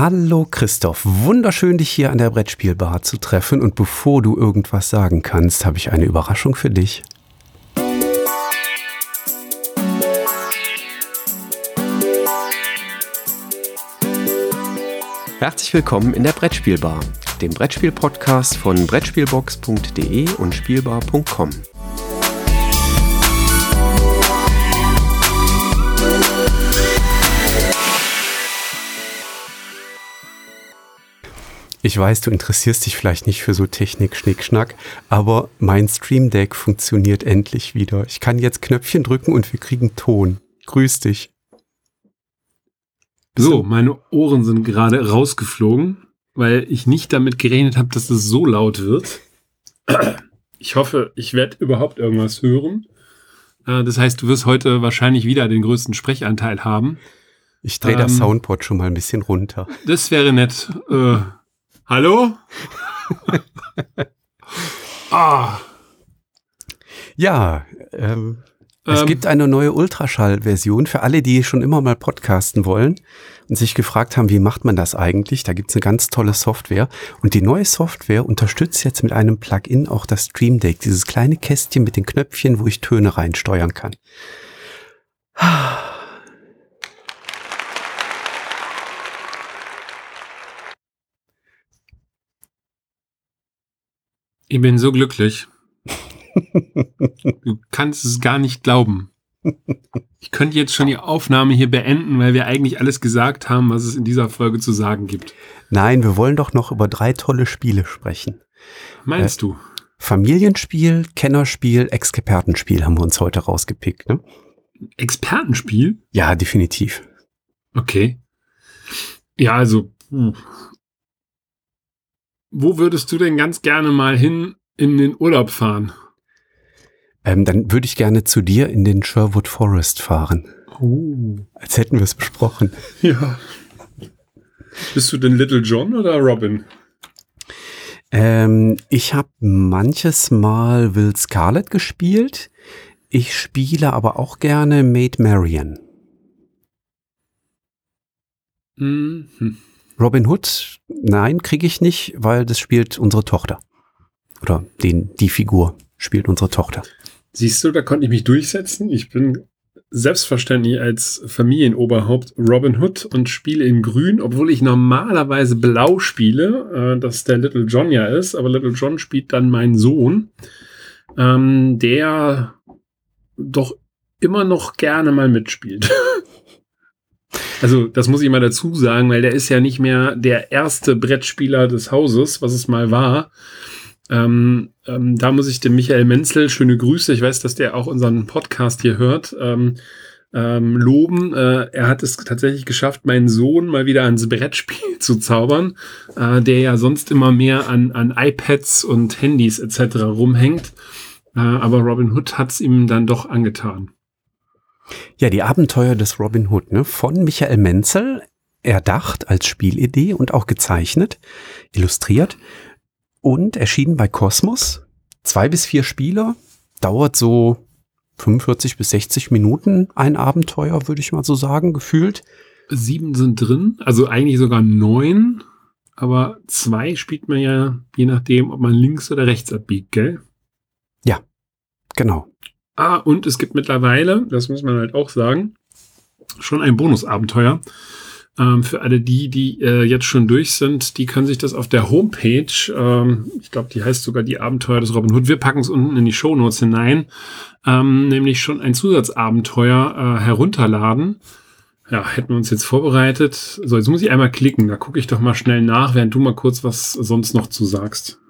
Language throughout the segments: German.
Hallo Christoph, wunderschön dich hier an der Brettspielbar zu treffen und bevor du irgendwas sagen kannst, habe ich eine Überraschung für dich. Herzlich willkommen in der Brettspielbar, dem Brettspiel-Podcast von Brettspielbox.de und Spielbar.com. Ich weiß, du interessierst dich vielleicht nicht für so Technik, Schnickschnack, aber mein Stream Deck funktioniert endlich wieder. Ich kann jetzt Knöpfchen drücken und wir kriegen Ton. Grüß dich. So, meine Ohren sind gerade rausgeflogen, weil ich nicht damit gerechnet habe, dass es so laut wird. Ich hoffe, ich werde überhaupt irgendwas hören. Äh, das heißt, du wirst heute wahrscheinlich wieder den größten Sprechanteil haben. Ich drehe ähm, das Soundboard schon mal ein bisschen runter. Das wäre nett. Äh, Hallo? ah. Ja, ähm, es ähm, gibt eine neue Ultraschall-Version für alle, die schon immer mal podcasten wollen und sich gefragt haben, wie macht man das eigentlich? Da gibt es eine ganz tolle Software. Und die neue Software unterstützt jetzt mit einem Plugin auch das Stream Deck, dieses kleine Kästchen mit den Knöpfchen, wo ich Töne reinsteuern kann. Ich bin so glücklich. du kannst es gar nicht glauben. Ich könnte jetzt schon die Aufnahme hier beenden, weil wir eigentlich alles gesagt haben, was es in dieser Folge zu sagen gibt. Nein, wir wollen doch noch über drei tolle Spiele sprechen. Meinst äh, du? Familienspiel, Kennerspiel, Expertenspiel haben wir uns heute rausgepickt. Ne? Expertenspiel? Ja, definitiv. Okay. Ja, also wo würdest du denn ganz gerne mal hin in den Urlaub fahren? Ähm, dann würde ich gerne zu dir in den Sherwood Forest fahren. Oh. Als hätten wir es besprochen. Ja. Bist du denn Little John oder Robin? Ähm, ich habe manches Mal Will Scarlet gespielt. Ich spiele aber auch gerne Maid Marian. Mhm. Robin Hood, nein, kriege ich nicht, weil das spielt unsere Tochter. Oder den, die Figur spielt unsere Tochter. Siehst du, da konnte ich mich durchsetzen. Ich bin selbstverständlich als Familienoberhaupt Robin Hood und spiele in Grün, obwohl ich normalerweise Blau spiele, äh, dass der Little John ja ist, aber Little John spielt dann mein Sohn, ähm, der doch immer noch gerne mal mitspielt. Also, das muss ich mal dazu sagen, weil der ist ja nicht mehr der erste Brettspieler des Hauses, was es mal war. Ähm, ähm, da muss ich dem Michael Menzel, schöne Grüße, ich weiß, dass der auch unseren Podcast hier hört, ähm, ähm, loben. Äh, er hat es tatsächlich geschafft, meinen Sohn mal wieder ans Brettspiel zu zaubern, äh, der ja sonst immer mehr an, an iPads und Handys etc. rumhängt. Äh, aber Robin Hood hat es ihm dann doch angetan. Ja, die Abenteuer des Robin Hood, ne? Von Michael Menzel, erdacht als Spielidee und auch gezeichnet, illustriert und erschienen bei Kosmos. Zwei bis vier Spieler, dauert so 45 bis 60 Minuten ein Abenteuer, würde ich mal so sagen, gefühlt. Sieben sind drin, also eigentlich sogar neun, aber zwei spielt man ja je nachdem, ob man links oder rechts abbiegt, gell? Ja, genau. Ah, und es gibt mittlerweile, das muss man halt auch sagen, schon ein Bonusabenteuer. Ähm, für alle die, die äh, jetzt schon durch sind, die können sich das auf der Homepage, ähm, ich glaube, die heißt sogar die Abenteuer des Robin Hood, wir packen es unten in die Show Notes hinein, ähm, nämlich schon ein Zusatzabenteuer äh, herunterladen. Ja, hätten wir uns jetzt vorbereitet. So, jetzt muss ich einmal klicken, da gucke ich doch mal schnell nach, während du mal kurz was sonst noch zu sagst.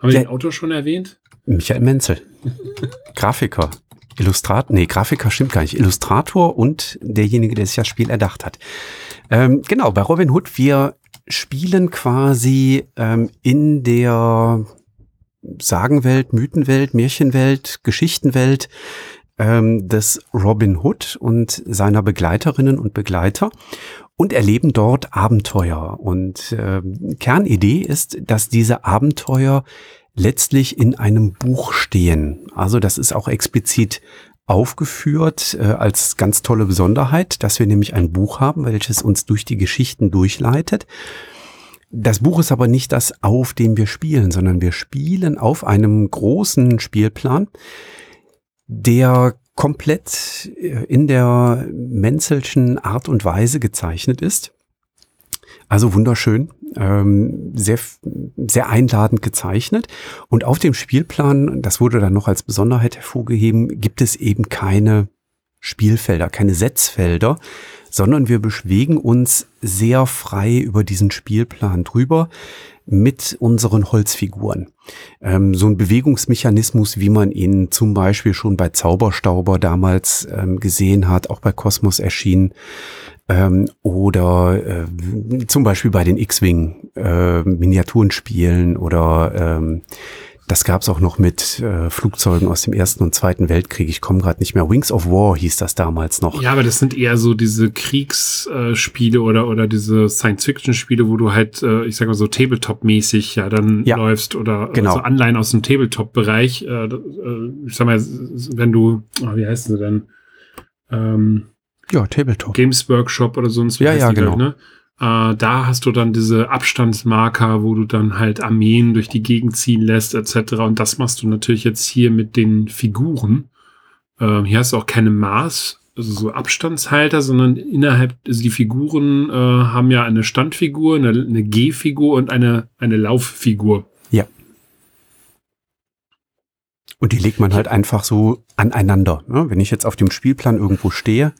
Haben wir den Autor schon erwähnt? Michael Menzel. Grafiker. Illustrator, nee, Grafiker stimmt gar nicht. Illustrator und derjenige, der sich das Spiel erdacht hat. Ähm, genau, bei Robin Hood, wir spielen quasi ähm, in der Sagenwelt, Mythenwelt, Märchenwelt, Geschichtenwelt ähm, des Robin Hood und seiner Begleiterinnen und Begleiter und erleben dort Abenteuer. Und äh, Kernidee ist, dass diese Abenteuer letztlich in einem Buch stehen. Also das ist auch explizit aufgeführt äh, als ganz tolle Besonderheit, dass wir nämlich ein Buch haben, welches uns durch die Geschichten durchleitet. Das Buch ist aber nicht das, auf dem wir spielen, sondern wir spielen auf einem großen Spielplan, der komplett äh, in der Menzelschen Art und Weise gezeichnet ist. Also wunderschön, ähm, sehr, sehr einladend gezeichnet. Und auf dem Spielplan, das wurde dann noch als Besonderheit hervorgeheben, gibt es eben keine Spielfelder, keine Setzfelder, sondern wir bewegen uns sehr frei über diesen Spielplan drüber mit unseren Holzfiguren. Ähm, so ein Bewegungsmechanismus, wie man ihn zum Beispiel schon bei Zauberstauber damals ähm, gesehen hat, auch bei Kosmos erschienen, ähm, oder äh, zum Beispiel bei den X-Wing äh, Miniaturenspielen oder ähm, das gab's auch noch mit äh, Flugzeugen aus dem Ersten und Zweiten Weltkrieg. Ich komme gerade nicht mehr. Wings of War hieß das damals noch. Ja, aber das sind eher so diese Kriegsspiele äh, oder oder diese Science-Fiction-Spiele, wo du halt, äh, ich sag mal so Tabletop-mäßig ja dann ja, läufst oder genau. so Anleihen aus dem Tabletop-Bereich. Äh, äh, ich sag mal, wenn du, oh, wie heißt sie denn? Ähm, ja, Tabletop. Games Workshop oder sonst was. Ja, ja, genau. Halt, ne? äh, da hast du dann diese Abstandsmarker, wo du dann halt Armeen durch die Gegend ziehen lässt, etc. Und das machst du natürlich jetzt hier mit den Figuren. Äh, hier hast du auch keine Maß, also so Abstandshalter, sondern innerhalb, also die Figuren äh, haben ja eine Standfigur, eine, eine Gehfigur und eine, eine Lauffigur. Ja. Und die legt man halt einfach so aneinander. Ne? Wenn ich jetzt auf dem Spielplan irgendwo stehe,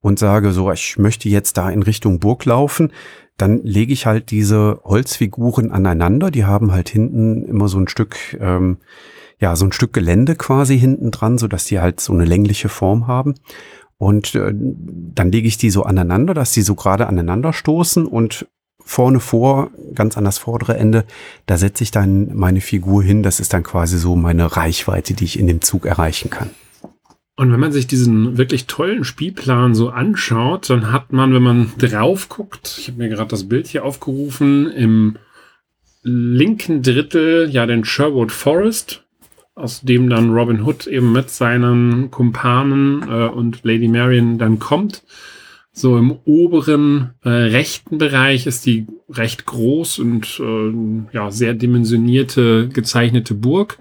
und sage so, ich möchte jetzt da in Richtung Burg laufen, dann lege ich halt diese Holzfiguren aneinander. Die haben halt hinten immer so ein Stück, ähm, ja, so ein Stück Gelände quasi hinten dran, so dass die halt so eine längliche Form haben. Und äh, dann lege ich die so aneinander, dass die so gerade aneinander stoßen und vorne vor, ganz an das vordere Ende, da setze ich dann meine Figur hin. Das ist dann quasi so meine Reichweite, die ich in dem Zug erreichen kann. Und wenn man sich diesen wirklich tollen Spielplan so anschaut, dann hat man, wenn man drauf guckt, ich habe mir gerade das Bild hier aufgerufen, im linken Drittel ja den Sherwood Forest, aus dem dann Robin Hood eben mit seinen Kumpanen äh, und Lady Marion dann kommt. So im oberen äh, rechten Bereich ist die recht groß und äh, ja sehr dimensionierte gezeichnete Burg.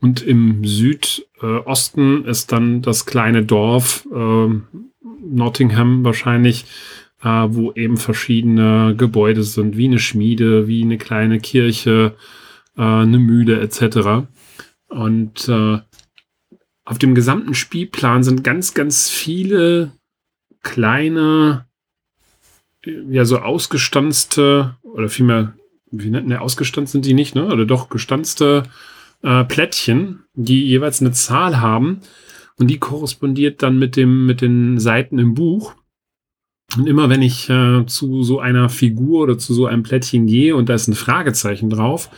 Und im Südosten ist dann das kleine Dorf äh, Nottingham wahrscheinlich, äh, wo eben verschiedene Gebäude sind, wie eine Schmiede, wie eine kleine Kirche, äh, eine Mühle etc. Und äh, auf dem gesamten Spielplan sind ganz, ganz viele kleine, ja, so ausgestanzte, oder vielmehr, wie nennt ne, ausgestanzt sind die nicht, ne? Oder doch gestanzte äh, Plättchen, die jeweils eine Zahl haben und die korrespondiert dann mit dem mit den Seiten im Buch. Und immer wenn ich äh, zu so einer Figur oder zu so einem Plättchen gehe und da ist ein Fragezeichen drauf,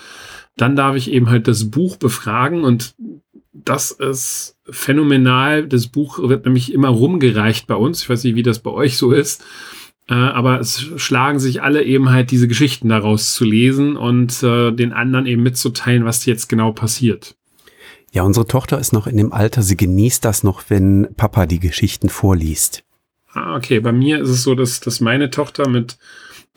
dann darf ich eben halt das Buch befragen und das ist phänomenal. Das Buch wird nämlich immer rumgereicht bei uns. Ich weiß nicht, wie das bei euch so ist. Äh, aber es schlagen sich alle eben halt diese Geschichten daraus zu lesen und äh, den anderen eben mitzuteilen, was jetzt genau passiert. Ja, unsere Tochter ist noch in dem Alter, sie genießt das noch, wenn Papa die Geschichten vorliest. Ah, okay. Bei mir ist es so, dass, dass meine Tochter mit,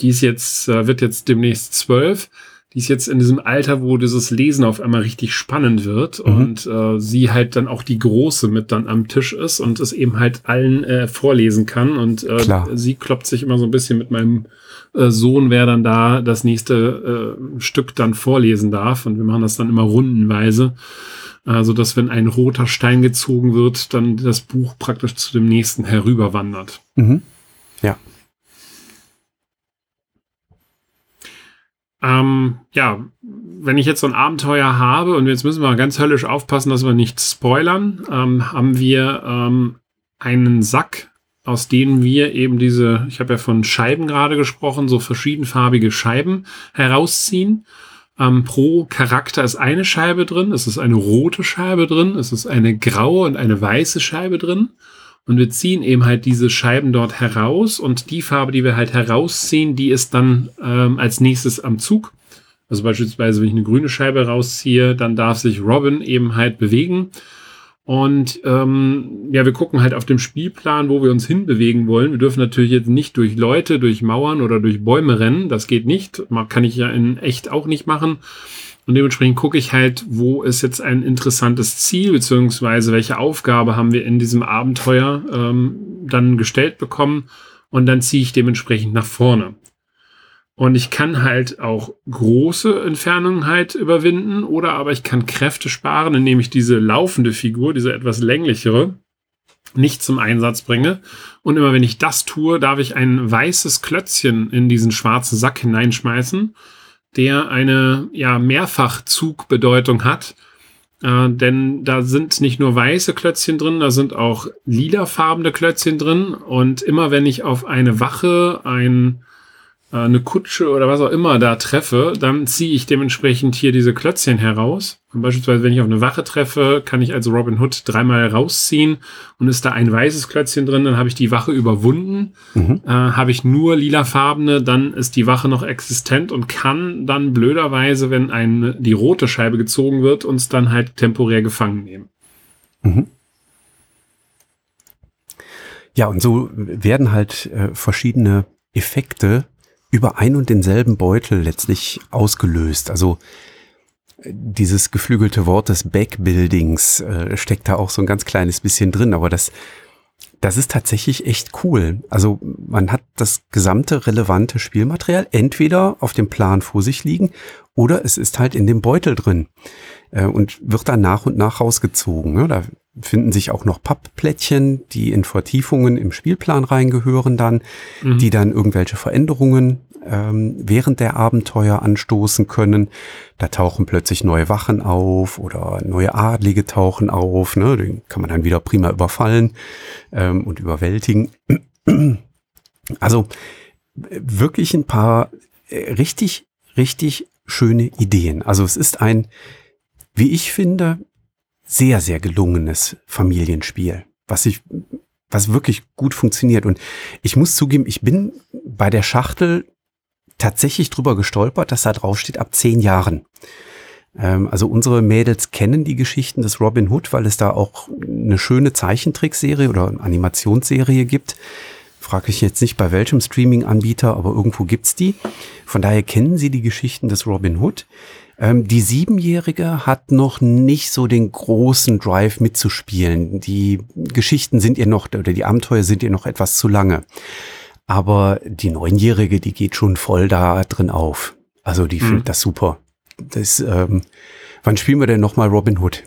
die ist jetzt, äh, wird jetzt demnächst zwölf, die ist jetzt in diesem Alter, wo dieses Lesen auf einmal richtig spannend wird mhm. und äh, sie halt dann auch die Große mit dann am Tisch ist und es eben halt allen äh, vorlesen kann und äh, sie kloppt sich immer so ein bisschen mit meinem äh, Sohn, wer dann da das nächste äh, Stück dann vorlesen darf und wir machen das dann immer rundenweise. Also, dass wenn ein roter Stein gezogen wird, dann das Buch praktisch zu dem nächsten herüberwandert. Mhm. Ja. Ähm, ja, wenn ich jetzt so ein Abenteuer habe und jetzt müssen wir ganz höllisch aufpassen, dass wir nicht spoilern, ähm, haben wir ähm, einen Sack, aus dem wir eben diese, ich habe ja von Scheiben gerade gesprochen, so verschiedenfarbige Scheiben herausziehen. Ähm, pro Charakter ist eine Scheibe drin, es ist eine rote Scheibe drin, es ist eine graue und eine weiße Scheibe drin. Und wir ziehen eben halt diese Scheiben dort heraus und die Farbe, die wir halt herausziehen, die ist dann ähm, als nächstes am Zug. Also beispielsweise, wenn ich eine grüne Scheibe rausziehe, dann darf sich Robin eben halt bewegen. Und ähm, ja, wir gucken halt auf dem Spielplan, wo wir uns hinbewegen wollen. Wir dürfen natürlich jetzt nicht durch Leute, durch Mauern oder durch Bäume rennen. Das geht nicht. Kann ich ja in echt auch nicht machen. Und dementsprechend gucke ich halt, wo ist jetzt ein interessantes Ziel, beziehungsweise welche Aufgabe haben wir in diesem Abenteuer ähm, dann gestellt bekommen. Und dann ziehe ich dementsprechend nach vorne. Und ich kann halt auch große Entfernungen halt überwinden oder aber ich kann Kräfte sparen, indem ich diese laufende Figur, diese etwas länglichere, nicht zum Einsatz bringe. Und immer wenn ich das tue, darf ich ein weißes Klötzchen in diesen schwarzen Sack hineinschmeißen, der eine ja Mehrfachzugbedeutung hat. Äh, denn da sind nicht nur weiße Klötzchen drin, da sind auch lilafarbene Klötzchen drin. Und immer wenn ich auf eine Wache, ein eine Kutsche oder was auch immer da treffe, dann ziehe ich dementsprechend hier diese Klötzchen heraus. Und beispielsweise, wenn ich auf eine Wache treffe, kann ich als Robin Hood dreimal rausziehen und ist da ein weißes Klötzchen drin, dann habe ich die Wache überwunden. Mhm. Äh, habe ich nur lilafarbene, dann ist die Wache noch existent und kann dann blöderweise, wenn ein, die rote Scheibe gezogen wird, uns dann halt temporär gefangen nehmen. Mhm. Ja, und so werden halt äh, verschiedene Effekte über ein und denselben Beutel letztlich ausgelöst. Also dieses geflügelte Wort des Backbuildings äh, steckt da auch so ein ganz kleines bisschen drin, aber das, das ist tatsächlich echt cool. Also man hat das gesamte relevante Spielmaterial entweder auf dem Plan vor sich liegen oder es ist halt in dem Beutel drin äh, und wird dann nach und nach rausgezogen. Ne? Da finden sich auch noch Pappplättchen, die in Vertiefungen im Spielplan reingehören dann, mhm. die dann irgendwelche Veränderungen ähm, während der Abenteuer anstoßen können. Da tauchen plötzlich neue Wachen auf oder neue Adlige tauchen auf. Ne? Den kann man dann wieder prima überfallen ähm, und überwältigen. Also wirklich ein paar äh, richtig, richtig schöne Ideen. Also es ist ein, wie ich finde, sehr, sehr gelungenes Familienspiel, was ich, was wirklich gut funktioniert. Und ich muss zugeben, ich bin bei der Schachtel tatsächlich drüber gestolpert, dass da drauf steht ab zehn Jahren. Ähm, also unsere Mädels kennen die Geschichten des Robin Hood, weil es da auch eine schöne Zeichentrickserie oder Animationsserie gibt. Frage ich jetzt nicht bei welchem Streaming-Anbieter, aber irgendwo gibt's die. Von daher kennen sie die Geschichten des Robin Hood. Ähm, die Siebenjährige hat noch nicht so den großen Drive mitzuspielen. Die Geschichten sind ihr noch, oder die Abenteuer sind ihr noch etwas zu lange. Aber die Neunjährige, die geht schon voll da drin auf. Also die mhm. findet das super. Das, ähm, wann spielen wir denn nochmal Robin Hood?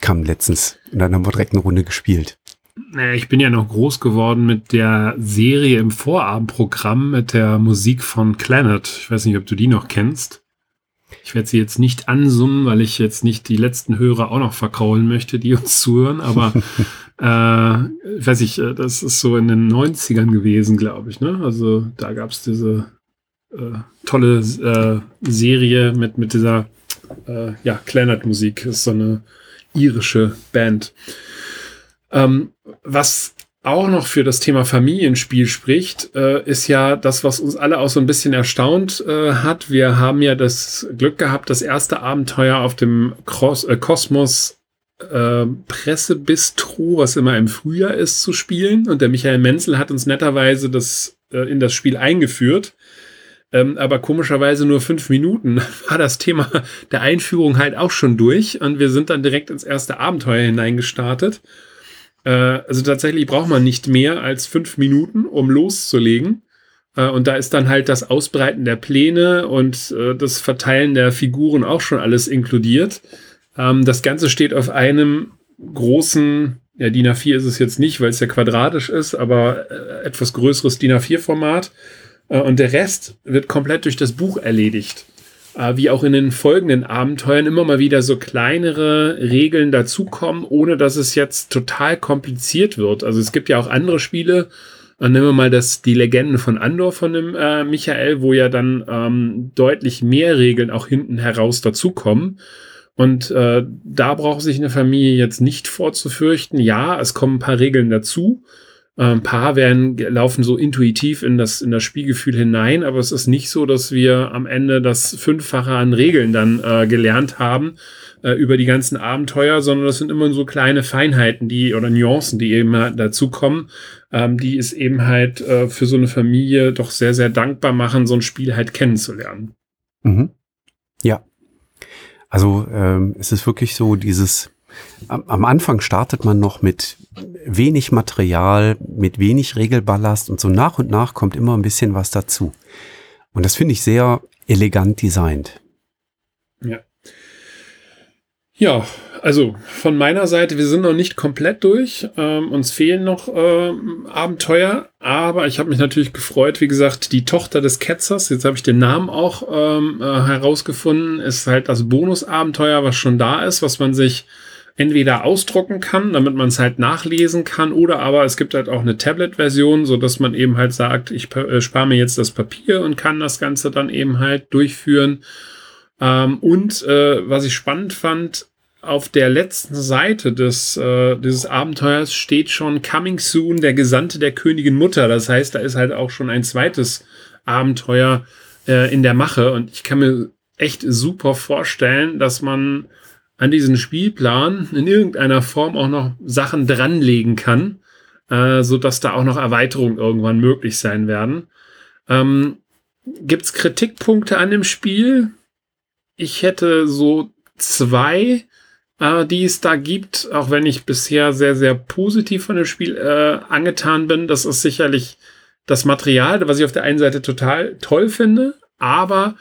Kam letztens. Und dann haben wir direkt eine Runde gespielt. Ich bin ja noch groß geworden mit der Serie im Vorabendprogramm mit der Musik von Planet. Ich weiß nicht, ob du die noch kennst. Ich werde sie jetzt nicht ansummen, weil ich jetzt nicht die letzten Hörer auch noch verkraulen möchte, die uns zuhören, aber äh, weiß ich, äh, das ist so in den 90ern gewesen, glaube ich. Ne? Also da gab es diese äh, tolle äh, Serie mit, mit dieser äh, ja, Clannad-Musik. Ist so eine irische Band. Ähm, was auch noch für das Thema Familienspiel spricht, äh, ist ja das, was uns alle auch so ein bisschen erstaunt äh, hat. Wir haben ja das Glück gehabt, das erste Abenteuer auf dem Cross, äh, Kosmos äh, Pressebistro, was immer im Frühjahr ist, zu spielen. Und der Michael Menzel hat uns netterweise das äh, in das Spiel eingeführt. Ähm, aber komischerweise nur fünf Minuten war das Thema der Einführung halt auch schon durch. Und wir sind dann direkt ins erste Abenteuer hineingestartet. Äh, also tatsächlich braucht man nicht mehr als fünf Minuten, um loszulegen. Äh, und da ist dann halt das Ausbreiten der Pläne und äh, das Verteilen der Figuren auch schon alles inkludiert. Ähm, das Ganze steht auf einem großen, ja, DIN A4 ist es jetzt nicht, weil es ja quadratisch ist, aber äh, etwas größeres DIN A4-Format. Äh, und der Rest wird komplett durch das Buch erledigt. Äh, wie auch in den folgenden Abenteuern immer mal wieder so kleinere Regeln dazukommen, ohne dass es jetzt total kompliziert wird. Also es gibt ja auch andere Spiele, äh, nehmen wir mal das, die Legenden von Andor von dem äh, Michael, wo ja dann ähm, deutlich mehr Regeln auch hinten heraus dazukommen. Und äh, da braucht sich eine Familie jetzt nicht vorzufürchten. Ja, es kommen ein paar Regeln dazu, Ein paar werden, laufen so intuitiv in das, in das Spielgefühl hinein, aber es ist nicht so, dass wir am Ende das Fünffache an Regeln dann äh, gelernt haben äh, über die ganzen Abenteuer, sondern das sind immer so kleine Feinheiten, die oder Nuancen, die eben dazu kommen, ähm, die es eben halt äh, für so eine Familie doch sehr, sehr dankbar machen, so ein Spiel halt kennenzulernen. Mhm. Also ähm, es ist wirklich so dieses am Anfang startet man noch mit wenig Material, mit wenig Regelballast und so nach und nach kommt immer ein bisschen was dazu. Und das finde ich sehr elegant designt. Ja. Ja, also von meiner Seite, wir sind noch nicht komplett durch. Ähm, uns fehlen noch ähm, Abenteuer, aber ich habe mich natürlich gefreut. Wie gesagt, die Tochter des Ketzers, jetzt habe ich den Namen auch ähm, äh, herausgefunden, ist halt das Bonusabenteuer, was schon da ist, was man sich entweder ausdrucken kann, damit man es halt nachlesen kann, oder aber es gibt halt auch eine Tablet-Version, so dass man eben halt sagt, ich äh, spare mir jetzt das Papier und kann das Ganze dann eben halt durchführen. Ähm, und äh, was ich spannend fand, auf der letzten Seite des, äh, dieses Abenteuers steht schon Coming Soon, der Gesandte der Königin Mutter. Das heißt, da ist halt auch schon ein zweites Abenteuer äh, in der Mache. Und ich kann mir echt super vorstellen, dass man an diesen Spielplan in irgendeiner Form auch noch Sachen dranlegen kann, äh, so dass da auch noch Erweiterungen irgendwann möglich sein werden. Ähm, Gibt es Kritikpunkte an dem Spiel? Ich hätte so zwei, äh, die es da gibt, auch wenn ich bisher sehr, sehr positiv von dem Spiel äh, angetan bin. Das ist sicherlich das Material, was ich auf der einen Seite total toll finde, aber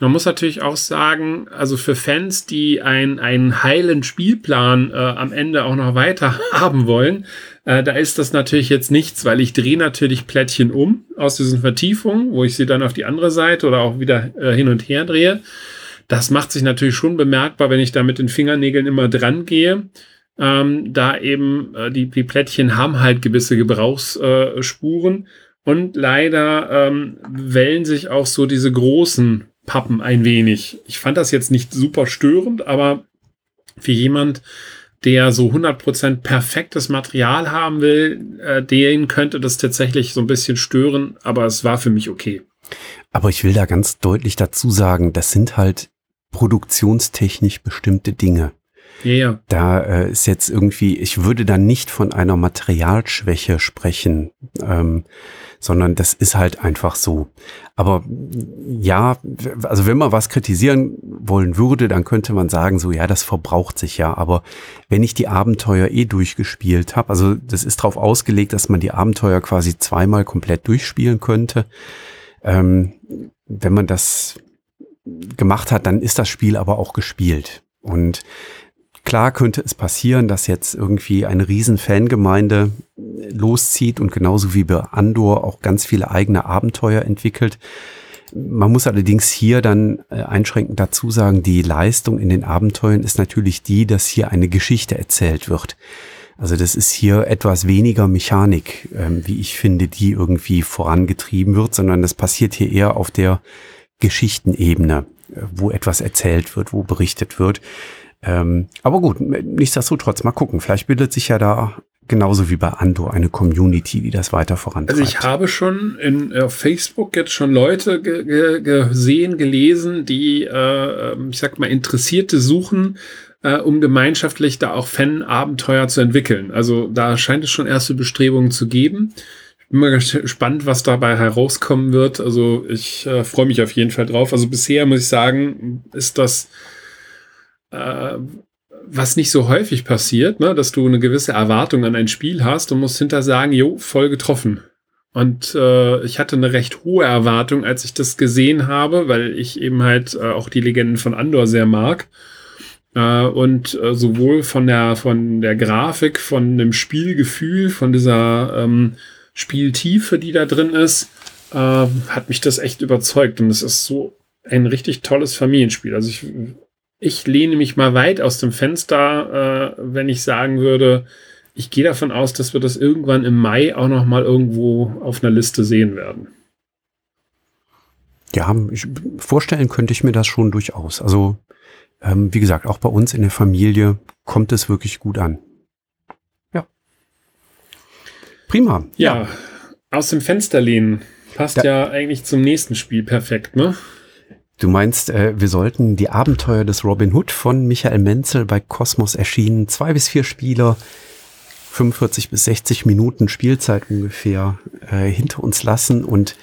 man muss natürlich auch sagen, also für Fans, die ein, einen heilen Spielplan äh, am Ende auch noch weiter haben wollen, äh, da ist das natürlich jetzt nichts, weil ich drehe natürlich Plättchen um aus diesen Vertiefungen, wo ich sie dann auf die andere Seite oder auch wieder äh, hin und her drehe. Das macht sich natürlich schon bemerkbar, wenn ich da mit den Fingernägeln immer dran gehe. Ähm, da eben äh, die, die Plättchen haben halt gewisse Gebrauchsspuren und leider ähm, wellen sich auch so diese großen Pappen ein wenig. Ich fand das jetzt nicht super störend, aber für jemand, der so 100% perfektes Material haben will, äh, den könnte das tatsächlich so ein bisschen stören, aber es war für mich okay. Aber ich will da ganz deutlich dazu sagen, das sind halt produktionstechnisch bestimmte Dinge. Ja, ja. Da äh, ist jetzt irgendwie, ich würde da nicht von einer Materialschwäche sprechen. Ähm, sondern das ist halt einfach so. Aber ja, also wenn man was kritisieren wollen würde, dann könnte man sagen, so ja, das verbraucht sich ja. Aber wenn ich die Abenteuer eh durchgespielt habe, also das ist darauf ausgelegt, dass man die Abenteuer quasi zweimal komplett durchspielen könnte. Ähm, wenn man das gemacht hat, dann ist das Spiel aber auch gespielt. Und Klar könnte es passieren, dass jetzt irgendwie eine riesen Fangemeinde loszieht und genauso wie bei Andor auch ganz viele eigene Abenteuer entwickelt. Man muss allerdings hier dann äh, einschränkend dazu sagen, die Leistung in den Abenteuern ist natürlich die, dass hier eine Geschichte erzählt wird. Also das ist hier etwas weniger Mechanik, ähm, wie ich finde, die irgendwie vorangetrieben wird, sondern das passiert hier eher auf der Geschichtenebene, wo etwas erzählt wird, wo berichtet wird. Ähm, aber gut, nichtsdestotrotz, mal gucken. Vielleicht bildet sich ja da genauso wie bei Ando eine Community, die das weiter vorantreibt. Also ich habe schon in, auf Facebook jetzt schon Leute ge ge gesehen, gelesen, die, äh, ähm, ich sag mal, Interessierte suchen, äh, um gemeinschaftlich da auch Fan-Abenteuer zu entwickeln. Also da scheint es schon erste Bestrebungen zu geben. Bin mal gespannt, was dabei herauskommen wird. Also ich äh, freue mich auf jeden Fall drauf. Also bisher muss ich sagen, ist das äh, was nicht so häufig passiert, ne, dass du eine gewisse Erwartung an ein Spiel hast und musst hinter sagen, jo, voll getroffen. Und äh, ich hatte eine recht hohe Erwartung, als ich das gesehen habe, weil ich eben halt äh, auch die Legenden von Andor sehr mag. Äh, und äh, sowohl von der, von der Grafik, von dem Spielgefühl, von dieser ähm, Spieltiefe, die da drin ist, äh, hat mich das echt überzeugt. Und es ist so ein richtig tolles Familienspiel. Also ich ich lehne mich mal weit aus dem Fenster, äh, wenn ich sagen würde, ich gehe davon aus, dass wir das irgendwann im Mai auch noch mal irgendwo auf einer Liste sehen werden. Ja, ich, vorstellen könnte ich mir das schon durchaus. Also, ähm, wie gesagt, auch bei uns in der Familie kommt es wirklich gut an. Ja. Prima. Ja, ja. aus dem Fenster lehnen. Passt da ja eigentlich zum nächsten Spiel perfekt, ne? Du meinst, äh, wir sollten die Abenteuer des Robin Hood von Michael Menzel bei Kosmos erschienen, zwei bis vier Spieler, 45 bis 60 Minuten Spielzeit ungefähr äh, hinter uns lassen und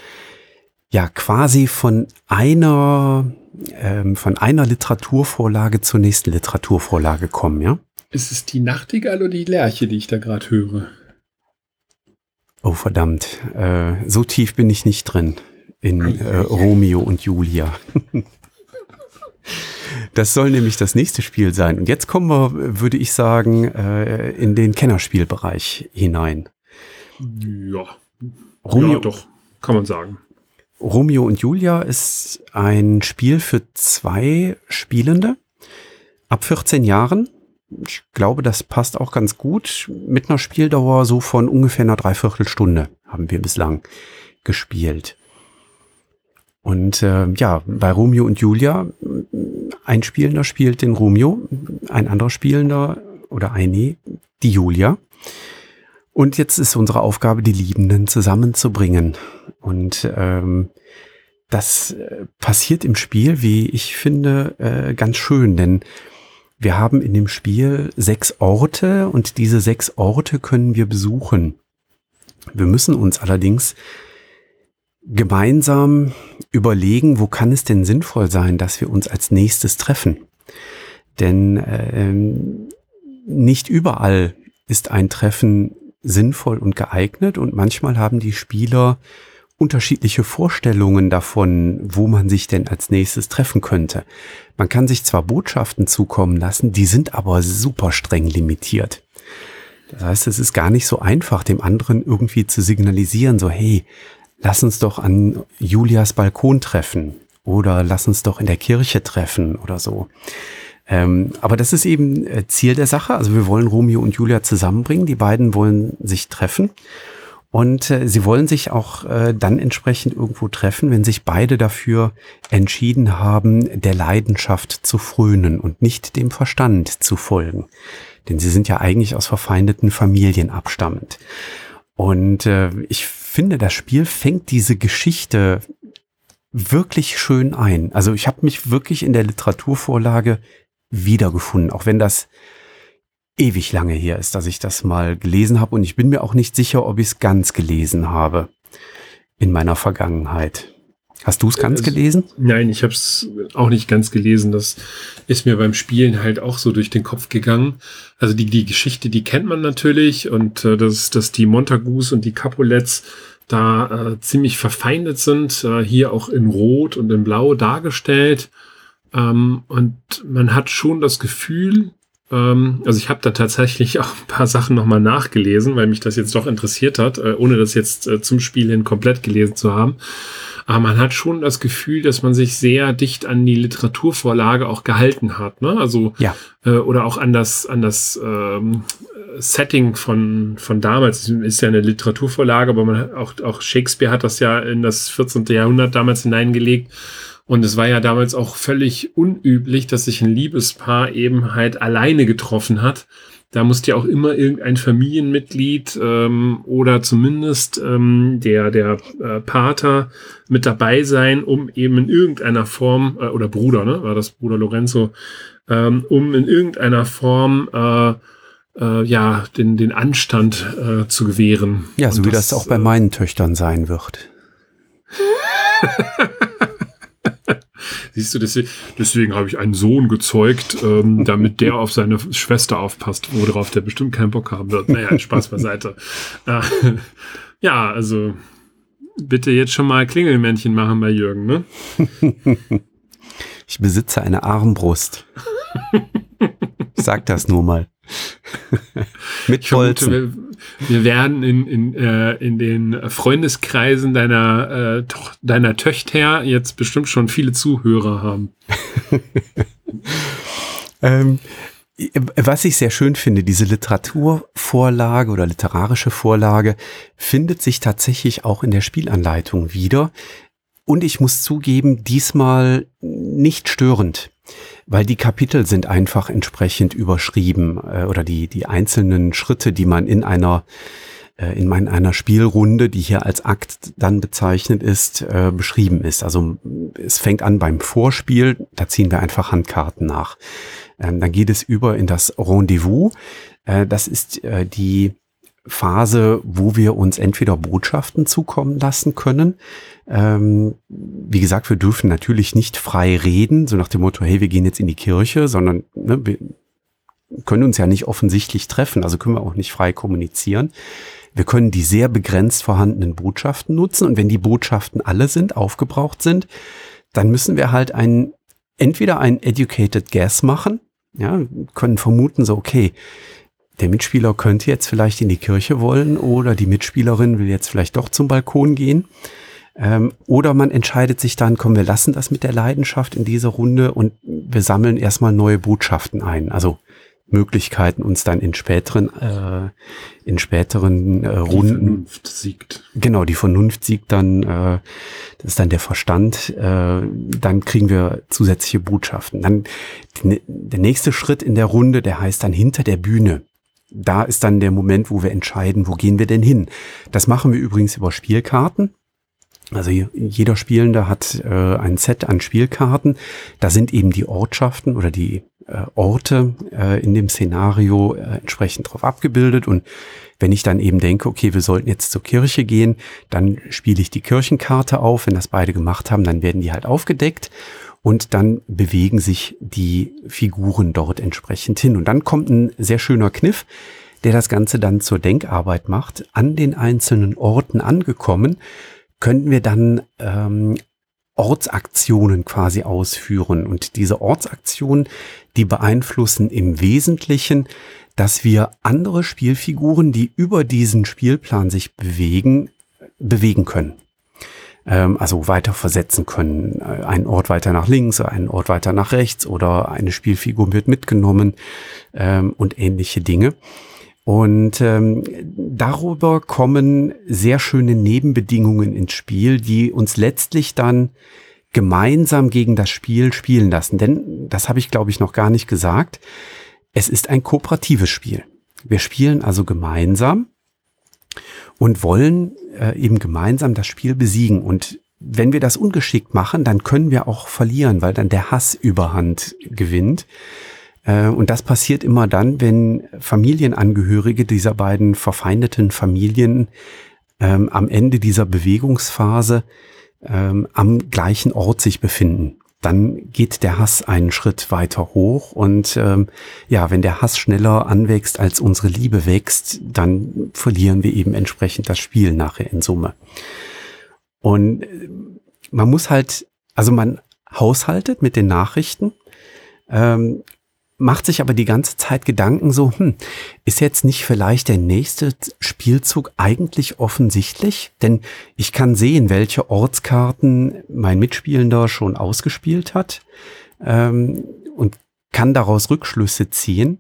ja quasi von einer ähm, von einer Literaturvorlage zur nächsten Literaturvorlage kommen, ja? Ist es die Nachtigall oder die Lerche, die ich da gerade höre? Oh verdammt, äh, so tief bin ich nicht drin in äh, Romeo und Julia. Das soll nämlich das nächste Spiel sein. Und jetzt kommen wir, würde ich sagen, äh, in den Kennerspielbereich hinein. Ja. Romeo, ja, doch, kann man sagen. Romeo und Julia ist ein Spiel für zwei Spielende ab 14 Jahren. Ich glaube, das passt auch ganz gut. Mit einer Spieldauer so von ungefähr einer Dreiviertelstunde haben wir bislang gespielt. Und äh, ja, bei Romeo und Julia, ein Spielender spielt den Romeo, ein anderer Spielender oder eine die Julia. Und jetzt ist unsere Aufgabe, die Liebenden zusammenzubringen. Und ähm, das äh, passiert im Spiel, wie ich finde, äh, ganz schön, denn wir haben in dem Spiel sechs Orte und diese sechs Orte können wir besuchen. Wir müssen uns allerdings gemeinsam überlegen, wo kann es denn sinnvoll sein, dass wir uns als nächstes treffen. Denn äh, nicht überall ist ein Treffen sinnvoll und geeignet und manchmal haben die Spieler unterschiedliche Vorstellungen davon, wo man sich denn als nächstes treffen könnte. Man kann sich zwar Botschaften zukommen lassen, die sind aber super streng limitiert. Das heißt, es ist gar nicht so einfach, dem anderen irgendwie zu signalisieren, so hey, lass uns doch an Julias Balkon treffen oder lass uns doch in der Kirche treffen oder so. Ähm, aber das ist eben äh, Ziel der Sache. Also wir wollen Romeo und Julia zusammenbringen. Die beiden wollen sich treffen. Und äh, sie wollen sich auch äh, dann entsprechend irgendwo treffen, wenn sich beide dafür entschieden haben, der Leidenschaft zu frönen und nicht dem Verstand zu folgen. Denn sie sind ja eigentlich aus verfeindeten Familien abstammend. Und äh, ich finde, das Spiel fängt diese Geschichte wirklich schön ein. Also ich habe mich wirklich in der Literaturvorlage wiedergefunden, auch wenn das ewig lange her ist, dass ich das mal gelesen habe und ich bin mir auch nicht sicher, ob ich es ganz gelesen habe in meiner Vergangenheit. Hast du es ganz gelesen? Nein, ich habe es auch nicht ganz gelesen. Das ist mir beim Spielen halt auch so durch den Kopf gegangen. Also die, die Geschichte, die kennt man natürlich und äh, dass, dass die Montagus und die Capulets da äh, ziemlich verfeindet sind, äh, hier auch in Rot und in Blau dargestellt. Ähm, und man hat schon das Gefühl, also ich habe da tatsächlich auch ein paar Sachen nochmal nachgelesen, weil mich das jetzt doch interessiert hat, äh, ohne das jetzt äh, zum Spiel hin komplett gelesen zu haben. Aber man hat schon das Gefühl, dass man sich sehr dicht an die Literaturvorlage auch gehalten hat. Ne? Also ja. äh, oder auch an das, an das ähm, Setting von, von damals. Ist ja eine Literaturvorlage, aber man auch, auch Shakespeare hat das ja in das 14. Jahrhundert damals hineingelegt. Und es war ja damals auch völlig unüblich, dass sich ein Liebespaar eben halt alleine getroffen hat. Da musste ja auch immer irgendein Familienmitglied ähm, oder zumindest ähm, der, der äh, Pater mit dabei sein, um eben in irgendeiner Form, äh, oder Bruder, ne, war das Bruder Lorenzo, ähm, um in irgendeiner Form äh, äh, ja, den, den Anstand äh, zu gewähren. Ja, so Und wie das, das auch bei äh, meinen Töchtern sein wird. Siehst du, deswegen, deswegen habe ich einen Sohn gezeugt, ähm, damit der auf seine Schwester aufpasst, worauf der bestimmt keinen Bock haben wird. Naja, Spaß beiseite. Äh, ja, also bitte jetzt schon mal Klingelmännchen machen bei Jürgen, ne? Ich besitze eine Armbrust. Ich sag das nur mal. Mit Bolzen. Wir, wir, werden in, in, äh, in den Freundeskreisen deiner, äh, toch, deiner Töchter jetzt bestimmt schon viele Zuhörer haben. ähm, was ich sehr schön finde, diese Literaturvorlage oder literarische Vorlage findet sich tatsächlich auch in der Spielanleitung wieder. Und ich muss zugeben, diesmal nicht störend weil die Kapitel sind einfach entsprechend überschrieben äh, oder die, die einzelnen Schritte, die man in einer äh, in einer Spielrunde, die hier als Akt dann bezeichnet ist, äh, beschrieben ist. Also es fängt an beim Vorspiel, da ziehen wir einfach Handkarten nach. Ähm, dann geht es über in das Rendezvous. Äh, das ist äh, die Phase, wo wir uns entweder Botschaften zukommen lassen können. Ähm, wie gesagt, wir dürfen natürlich nicht frei reden, so nach dem Motto, hey, wir gehen jetzt in die Kirche, sondern ne, wir können uns ja nicht offensichtlich treffen, also können wir auch nicht frei kommunizieren. Wir können die sehr begrenzt vorhandenen Botschaften nutzen und wenn die Botschaften alle sind, aufgebraucht sind, dann müssen wir halt ein, entweder ein educated guess machen, ja, können vermuten so, okay, der Mitspieler könnte jetzt vielleicht in die Kirche wollen oder die Mitspielerin will jetzt vielleicht doch zum Balkon gehen. Ähm, oder man entscheidet sich dann, komm, wir lassen das mit der Leidenschaft in dieser Runde und wir sammeln erstmal neue Botschaften ein. Also Möglichkeiten, uns dann in späteren, äh, in späteren äh, Runden. Die Vernunft siegt. Genau, die Vernunft siegt dann, äh, das ist dann der Verstand, äh, dann kriegen wir zusätzliche Botschaften. Dann der nächste Schritt in der Runde, der heißt dann hinter der Bühne da ist dann der Moment, wo wir entscheiden, wo gehen wir denn hin. Das machen wir übrigens über Spielkarten. Also jeder Spielende hat äh, ein Set an Spielkarten. Da sind eben die Ortschaften oder die äh, Orte äh, in dem Szenario äh, entsprechend drauf abgebildet. Und wenn ich dann eben denke, okay, wir sollten jetzt zur Kirche gehen, dann spiele ich die Kirchenkarte auf. Wenn das beide gemacht haben, dann werden die halt aufgedeckt und dann bewegen sich die Figuren dort entsprechend hin. Und dann kommt ein sehr schöner Kniff, der das Ganze dann zur Denkarbeit macht. An den einzelnen Orten angekommen, könnten wir dann ähm, Ortsaktionen quasi ausführen. Und diese Ortsaktionen, die beeinflussen im Wesentlichen, dass wir andere Spielfiguren, die über diesen Spielplan sich bewegen, bewegen können ähm, also weiter versetzen können. Äh, einen Ort weiter nach links, einen Ort weiter nach rechts oder eine Spielfigur wird mitgenommen ähm, und ähnliche Dinge. Und ähm, darüber kommen sehr schöne Nebenbedingungen ins Spiel, die uns letztlich dann gemeinsam gegen das Spiel spielen lassen. Denn, das habe ich glaube ich noch gar nicht gesagt, es ist ein kooperatives Spiel. Wir spielen also gemeinsam und wollen äh, eben gemeinsam das Spiel besiegen. Und wenn wir das ungeschickt machen, dann können wir auch verlieren, weil dann der Hass überhand gewinnt. Äh, und das passiert immer dann, wenn Familienangehörige dieser beiden verfeindeten Familien ähm, am Ende dieser Bewegungsphase ähm, am gleichen Ort sich befinden dann geht der Hass einen Schritt weiter hoch und ähm, ja, wenn der Hass schneller anwächst als unsere Liebe wächst, dann verlieren wir eben entsprechend das Spiel nachher in Summe. Und äh, man muss halt, also man haushaltet mit den Nachrichten, ähm, macht sich aber die ganze Zeit Gedanken so, hm, ist jetzt nicht vielleicht der nächste Spielzug eigentlich offensichtlich? Denn ich kann sehen, welche Ortskarten mein Mitspielender schon ausgespielt hat ähm, und kann daraus Rückschlüsse ziehen.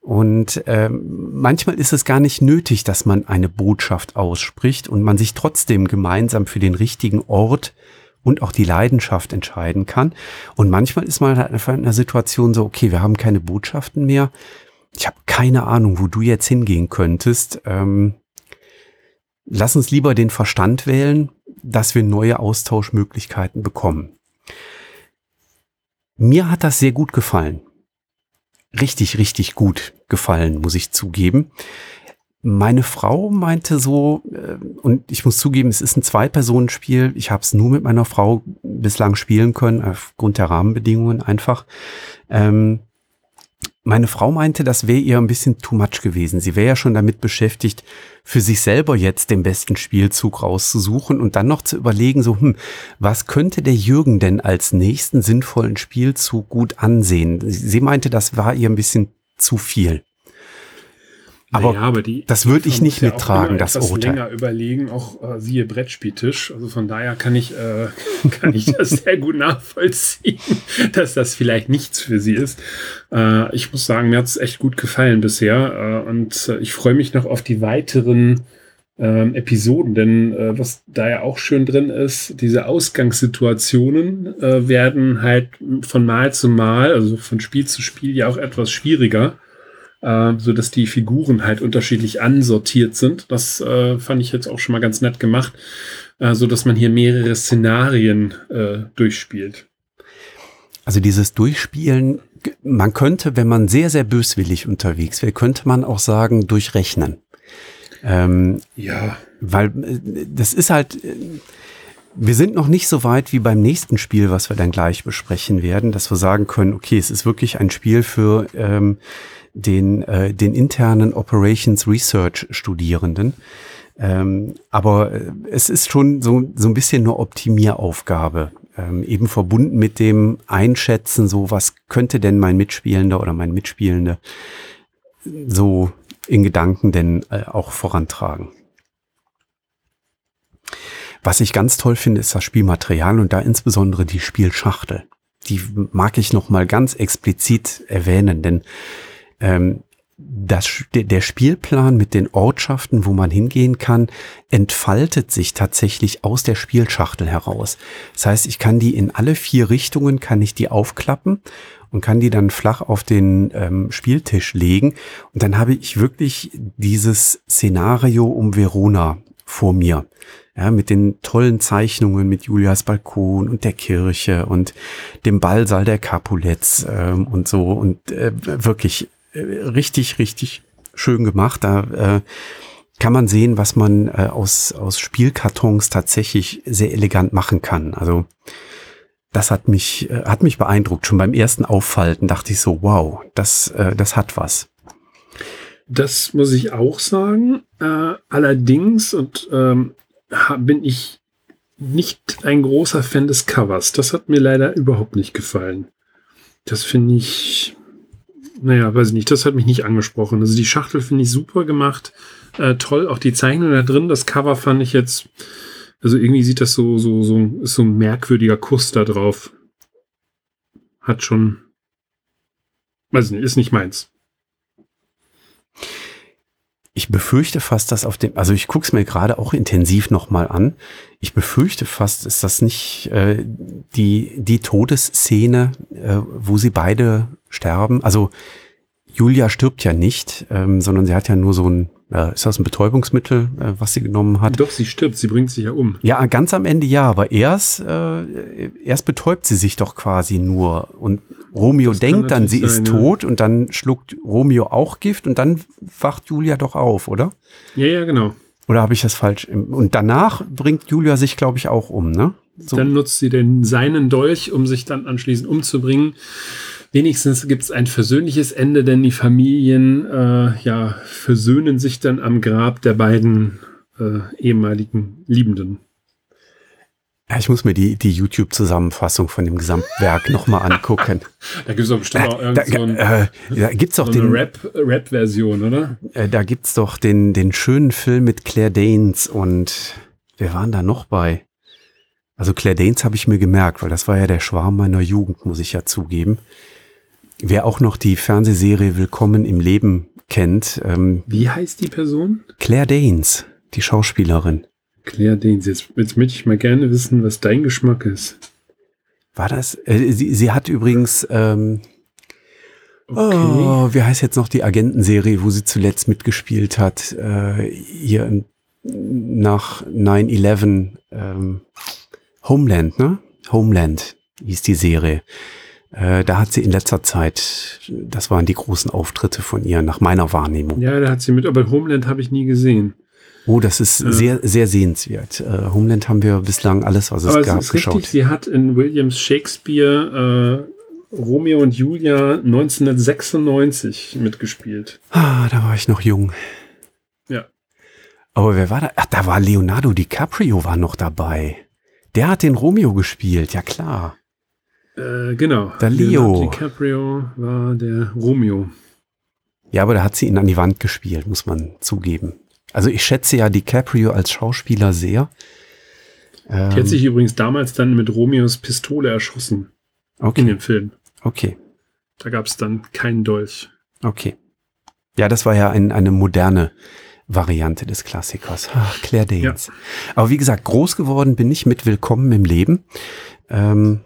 Und ähm, manchmal ist es gar nicht nötig, dass man eine Botschaft ausspricht und man sich trotzdem gemeinsam für den richtigen Ort und auch die Leidenschaft entscheiden kann. Und manchmal ist man halt einfach in einer Situation so, okay, wir haben keine Botschaften mehr. Ich habe keine Ahnung, wo du jetzt hingehen könntest. Ähm, lass uns lieber den Verstand wählen, dass wir neue Austauschmöglichkeiten bekommen. Mir hat das sehr gut gefallen. Richtig, richtig gut gefallen, muss ich zugeben. Meine Frau meinte so, äh, und ich muss zugeben, es ist ein Zwei-Personen-Spiel. Ich habe es nur mit meiner Frau bislang spielen können, aufgrund der Rahmenbedingungen einfach. Ähm, meine Frau meinte, das wäre ihr ein bisschen too much gewesen. Sie wäre ja schon damit beschäftigt, für sich selber jetzt den besten Spielzug rauszusuchen und dann noch zu überlegen, so, hm, was könnte der Jürgen denn als nächsten sinnvollen Spielzug gut ansehen? Sie meinte, das war ihr ein bisschen zu viel. Aber, naja, aber die, das würde ich nicht mittragen, ja das Urteil. länger überlegen, auch äh, siehe Brettspieltisch. Also von daher kann ich, äh, kann ich das sehr gut nachvollziehen, dass das vielleicht nichts für sie ist. Äh, ich muss sagen, mir hat es echt gut gefallen bisher äh, und äh, ich freue mich noch auf die weiteren ähm, Episoden, denn äh, was da ja auch schön drin ist, diese Ausgangssituationen äh, werden halt von Mal zu Mal, also von Spiel zu Spiel ja auch etwas schwieriger äh, so dass die Figuren halt unterschiedlich ansortiert sind. Das äh, fand ich jetzt auch schon mal ganz nett gemacht, äh, so dass man hier mehrere Szenarien äh, durchspielt. Also dieses Durchspielen, man könnte, wenn man sehr, sehr böswillig unterwegs wäre, könnte man auch sagen, durchrechnen. Ähm, ja. Weil äh, das ist halt, äh, wir sind noch nicht so weit wie beim nächsten Spiel, was wir dann gleich besprechen werden, dass wir sagen können, okay, es ist wirklich ein Spiel für ähm, den, äh, den internen Operations Research Studierenden. Ähm, aber äh, es ist schon so, so ein bisschen eine Optimieraufgabe, ähm, eben verbunden mit dem Einschätzen, so was könnte denn mein Mitspielender oder mein Mitspielende so in Gedanken denn äh, auch vorantragen. Was ich ganz toll finde, ist das Spielmaterial und da insbesondere die Spielschachtel. Die mag ich noch mal ganz explizit erwähnen, denn ähm, das, der Spielplan mit den Ortschaften, wo man hingehen kann, entfaltet sich tatsächlich aus der Spielschachtel heraus. Das heißt, ich kann die in alle vier Richtungen, kann ich die aufklappen und kann die dann flach auf den ähm, Spieltisch legen. Und dann habe ich wirklich dieses Szenario um Verona vor mir. Ja, mit den tollen Zeichnungen mit Julias Balkon und der Kirche und dem Ballsaal der Capulets ähm, und so und äh, wirklich richtig, richtig schön gemacht. Da äh, kann man sehen, was man äh, aus, aus Spielkartons tatsächlich sehr elegant machen kann. Also das hat mich, äh, hat mich beeindruckt. Schon beim ersten Auffalten dachte ich so, wow, das, äh, das hat was. Das muss ich auch sagen. Äh, allerdings und ähm, bin ich nicht ein großer Fan des Covers. Das hat mir leider überhaupt nicht gefallen. Das finde ich naja, weiß ich nicht, das hat mich nicht angesprochen. Also die Schachtel finde ich super gemacht. Äh, toll, auch die Zeichnung da drin. Das Cover fand ich jetzt, also irgendwie sieht das so, so, so, ist so ein merkwürdiger Kuss da drauf. Hat schon, weiß ich nicht, ist nicht meins. Ich befürchte fast, dass auf dem, also ich gucke es mir gerade auch intensiv nochmal an. Ich befürchte fast, ist das nicht äh, die, die Todesszene, äh, wo sie beide sterben. Also Julia stirbt ja nicht, ähm, sondern sie hat ja nur so ein, äh, ist das ein Betäubungsmittel, äh, was sie genommen hat? Doch, sie stirbt, sie bringt sich ja um. Ja, ganz am Ende ja, aber erst, äh, erst betäubt sie sich doch quasi nur und Romeo das denkt dann, sie sein, ist ja. tot und dann schluckt Romeo auch Gift und dann wacht Julia doch auf, oder? Ja, ja, genau. Oder habe ich das falsch? Und danach bringt Julia sich, glaube ich, auch um, ne? So. Dann nutzt sie den seinen Dolch, um sich dann anschließend umzubringen. Wenigstens gibt es ein versöhnliches Ende, denn die Familien äh, ja, versöhnen sich dann am Grab der beiden äh, ehemaligen Liebenden. Ja, ich muss mir die, die YouTube-Zusammenfassung von dem Gesamtwerk nochmal angucken. da gibt es doch bestimmt auch irgend so ein, äh, da gibt's doch so den, Rap-Version, Rap oder? Äh, da gibt's doch den, den schönen Film mit Claire Danes und wer waren da noch bei? Also Claire Danes habe ich mir gemerkt, weil das war ja der Schwarm meiner Jugend, muss ich ja zugeben. Wer auch noch die Fernsehserie Willkommen im Leben kennt. Ähm, Wie heißt die Person? Claire Danes, die Schauspielerin. Claire Danes. Jetzt, jetzt möchte ich mal gerne wissen, was dein Geschmack ist. War das? Äh, sie, sie hat übrigens, ähm, okay. oh, wie heißt jetzt noch die Agentenserie, wo sie zuletzt mitgespielt hat? Äh, hier nach 9-11, ähm, Homeland, ne? Homeland hieß die Serie. Äh, da hat sie in letzter Zeit, das waren die großen Auftritte von ihr, nach meiner Wahrnehmung. Ja, da hat sie mit, aber Homeland habe ich nie gesehen. Oh, das ist ja. sehr, sehr sehenswert. Äh, Homeland haben wir bislang alles, was es Aber gab, es ist geschaut. Richtig, sie hat in Williams Shakespeare äh, Romeo und Julia 1996 mitgespielt. Ah, da war ich noch jung. Ja. Aber wer war da? Ach, da war Leonardo DiCaprio war noch dabei. Der hat den Romeo gespielt, ja klar. Äh, genau. Der Leo. Leonardo DiCaprio war der Romeo. Ja, aber da hat sie ihn an die Wand gespielt, muss man zugeben. Also ich schätze ja DiCaprio als Schauspieler sehr. Ähm, Die hat sich übrigens damals dann mit Romeos Pistole erschossen. Okay. In dem Film. Okay. Da gab es dann keinen Dolch. Okay. Ja, das war ja ein, eine moderne Variante des Klassikers. Ach, Claire Danes. Ja. Aber wie gesagt, groß geworden bin ich mit Willkommen im Leben. Ähm,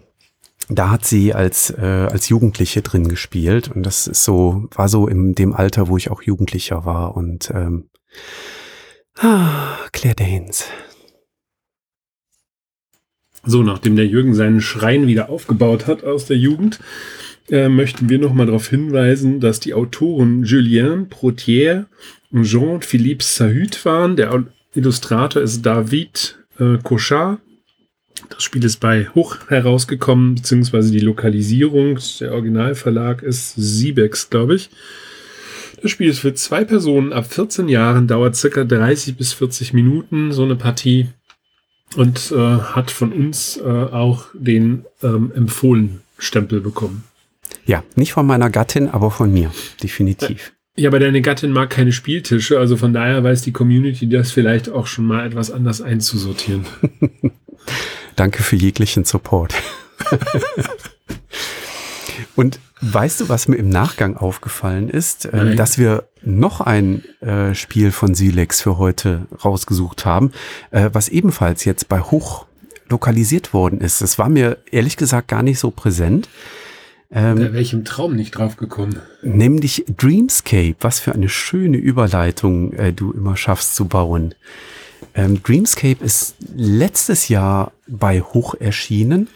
da hat sie als, äh, als Jugendliche drin gespielt und das ist so, war so in dem Alter, wo ich auch Jugendlicher war und ähm, ah, Claire Danes. So, nachdem der Jürgen seinen Schrein wieder aufgebaut hat aus der Jugend, äh, möchten wir nochmal darauf hinweisen, dass die Autoren Julien Protier und Jean-Philippe Sahut waren. Der Illustrator ist David äh, Cochard. Das Spiel ist bei Hoch herausgekommen, beziehungsweise die Lokalisierung, der Originalverlag ist Siebex, glaube ich. Das Spiel ist für zwei Personen ab 14 Jahren, dauert circa 30 bis 40 Minuten, so eine Partie und äh, hat von uns äh, auch den ähm, Empfohlen-Stempel bekommen. Ja, nicht von meiner Gattin, aber von mir, definitiv. Ja, aber deine Gattin mag keine Spieltische, also von daher weiß die Community das vielleicht auch schon mal etwas anders einzusortieren. Danke für jeglichen Support. Und weißt du, was mir im Nachgang aufgefallen ist? Ähm, dass wir noch ein äh, Spiel von Silex für heute rausgesucht haben, äh, was ebenfalls jetzt bei Hoch lokalisiert worden ist. Das war mir ehrlich gesagt gar nicht so präsent. Ähm, Bei welchem Traum nicht drauf gekommen? Nämlich Dreamscape. Was für eine schöne Überleitung äh, du immer schaffst zu bauen. Ähm, Dreamscape ist letztes Jahr bei Hoch erschienen.